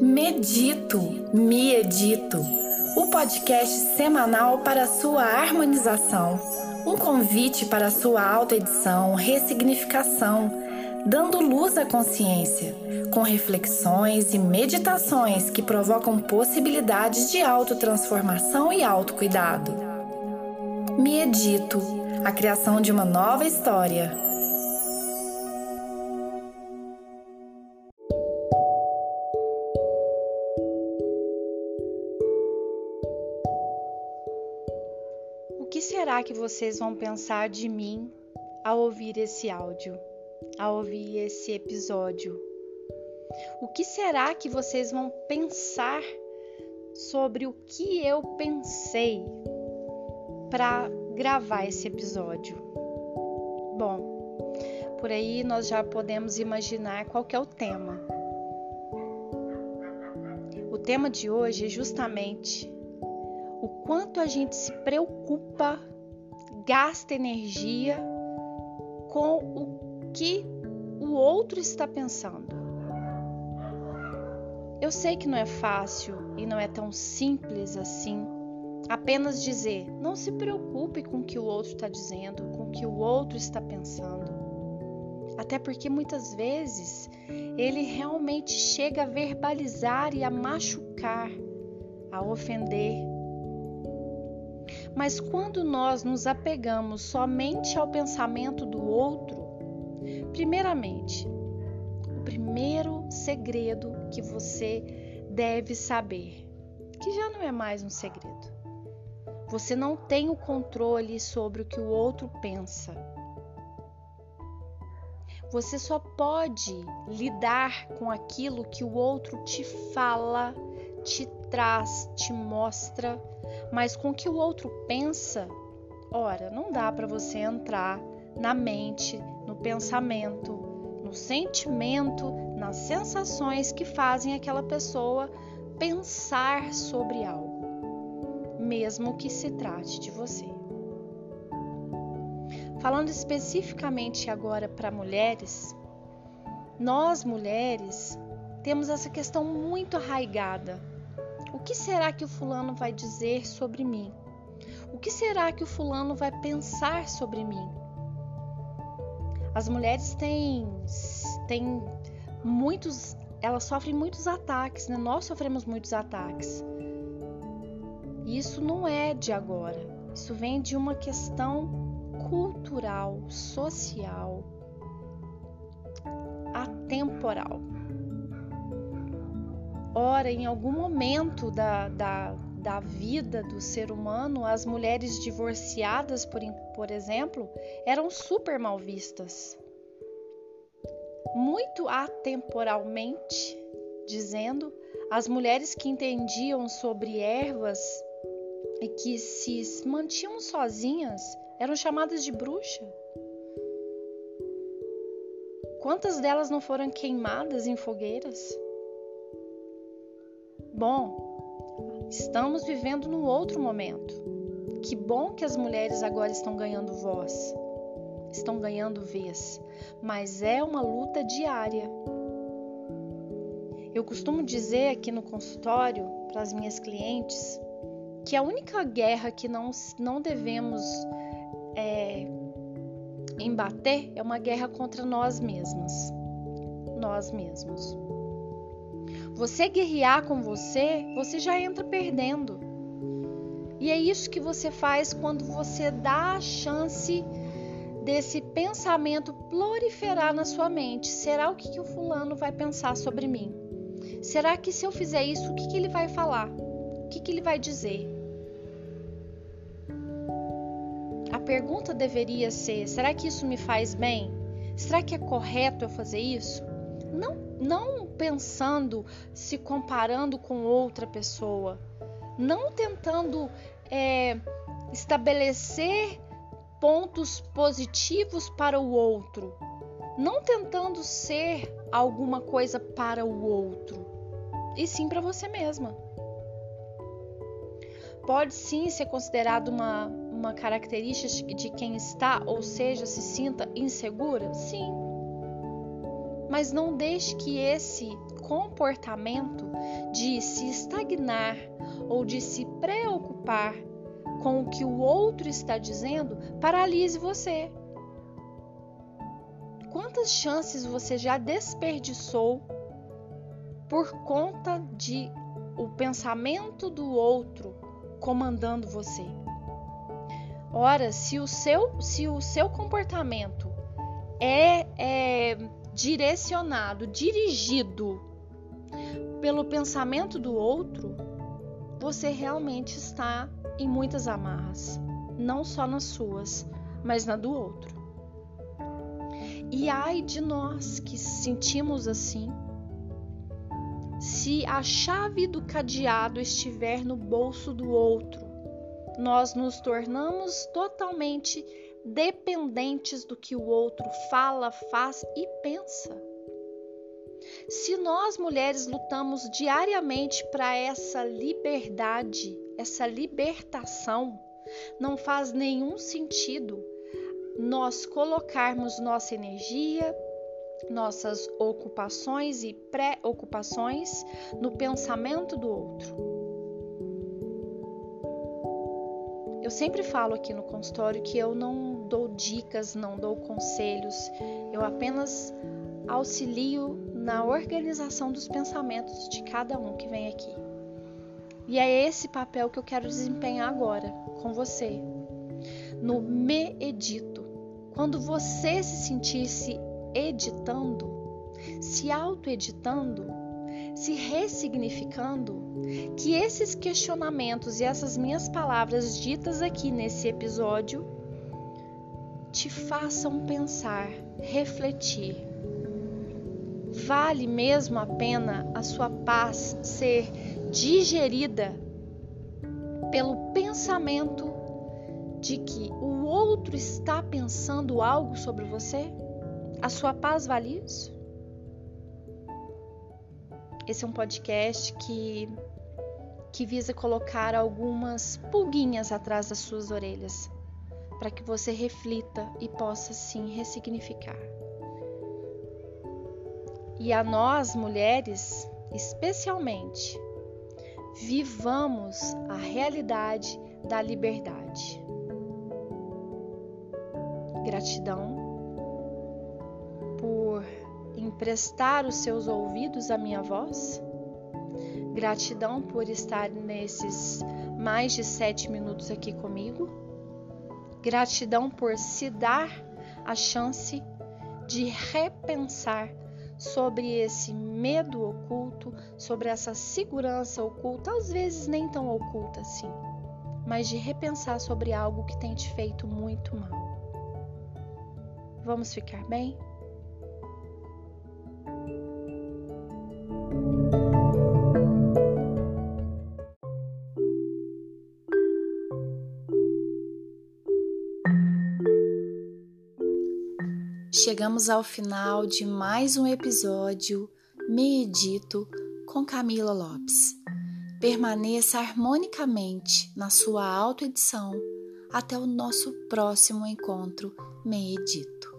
Medito, me edito, o podcast semanal para sua harmonização, um convite para sua autoedição, ressignificação, dando luz à consciência, com reflexões e meditações que provocam possibilidades de autotransformação e autocuidado. Me edito, a criação de uma nova história. Que será que vocês vão pensar de mim ao ouvir esse áudio, ao ouvir esse episódio? O que será que vocês vão pensar sobre o que eu pensei para gravar esse episódio? Bom, por aí nós já podemos imaginar qual é o tema. O tema de hoje é justamente o quanto a gente se preocupa, gasta energia com o que o outro está pensando. Eu sei que não é fácil e não é tão simples assim apenas dizer não se preocupe com o que o outro está dizendo, com o que o outro está pensando. Até porque muitas vezes ele realmente chega a verbalizar e a machucar, a ofender, mas quando nós nos apegamos somente ao pensamento do outro, primeiramente, o primeiro segredo que você deve saber, que já não é mais um segredo. Você não tem o controle sobre o que o outro pensa. Você só pode lidar com aquilo que o outro te fala, te traz, te mostra mas com o que o outro pensa, ora, não dá para você entrar na mente, no pensamento, no sentimento, nas sensações que fazem aquela pessoa pensar sobre algo, mesmo que se trate de você. Falando especificamente agora para mulheres, nós mulheres temos essa questão muito arraigada o que será que o fulano vai dizer sobre mim? O que será que o fulano vai pensar sobre mim? As mulheres têm, têm muitos, elas sofrem muitos ataques, né? Nós sofremos muitos ataques. E isso não é de agora. Isso vem de uma questão cultural, social, atemporal. Ora, em algum momento da, da, da vida do ser humano, as mulheres divorciadas, por, por exemplo, eram super mal vistas. Muito atemporalmente, dizendo, as mulheres que entendiam sobre ervas e que se mantinham sozinhas eram chamadas de bruxa. Quantas delas não foram queimadas em fogueiras? Bom, estamos vivendo num outro momento. Que bom que as mulheres agora estão ganhando voz, estão ganhando vez, mas é uma luta diária. Eu costumo dizer aqui no consultório para as minhas clientes que a única guerra que não, não devemos é, embater é uma guerra contra nós mesmas. Nós mesmos. Você guerrear com você, você já entra perdendo. E é isso que você faz quando você dá a chance desse pensamento proliferar na sua mente. Será o que, que o fulano vai pensar sobre mim? Será que se eu fizer isso, o que, que ele vai falar? O que, que ele vai dizer? A pergunta deveria ser: será que isso me faz bem? Será que é correto eu fazer isso? Não, não pensando, se comparando com outra pessoa, não tentando é, estabelecer pontos positivos para o outro, não tentando ser alguma coisa para o outro, e sim para você mesma. Pode sim ser considerado uma, uma característica de quem está, ou seja, se sinta insegura? Sim mas não deixe que esse comportamento de se estagnar ou de se preocupar com o que o outro está dizendo paralise você. Quantas chances você já desperdiçou por conta de o pensamento do outro comandando você? Ora, se o seu, se o seu comportamento é, é direcionado, dirigido pelo pensamento do outro, você realmente está em muitas amarras, não só nas suas, mas na do outro. E ai de nós que sentimos assim, se a chave do cadeado estiver no bolso do outro, nós nos tornamos totalmente dependentes do que o outro fala, faz e pensa. Se nós mulheres lutamos diariamente para essa liberdade, essa libertação, não faz nenhum sentido nós colocarmos nossa energia, nossas ocupações e pré-ocupações no pensamento do outro. Eu sempre falo aqui no consultório que eu não dou dicas, não dou conselhos, eu apenas auxilio na organização dos pensamentos de cada um que vem aqui. E é esse papel que eu quero desempenhar agora com você. No me edito. Quando você se sentir se editando, se auto-editando, se ressignificando, que esses questionamentos e essas minhas palavras ditas aqui nesse episódio te façam pensar, refletir Vale mesmo a pena a sua paz ser digerida pelo pensamento de que o outro está pensando algo sobre você? A sua paz vale isso? Esse é um podcast que que visa colocar algumas pulguinhas atrás das suas orelhas, para que você reflita e possa sim ressignificar. E a nós, mulheres, especialmente, vivamos a realidade da liberdade. Gratidão por emprestar os seus ouvidos à minha voz. Gratidão por estar nesses mais de sete minutos aqui comigo. Gratidão por se dar a chance de repensar sobre esse medo oculto, sobre essa segurança oculta, às vezes nem tão oculta assim, mas de repensar sobre algo que tem te feito muito mal. Vamos ficar bem? Chegamos ao final de mais um episódio Medito com Camila Lopes. Permaneça harmonicamente na sua autoedição até o nosso próximo encontro Medito.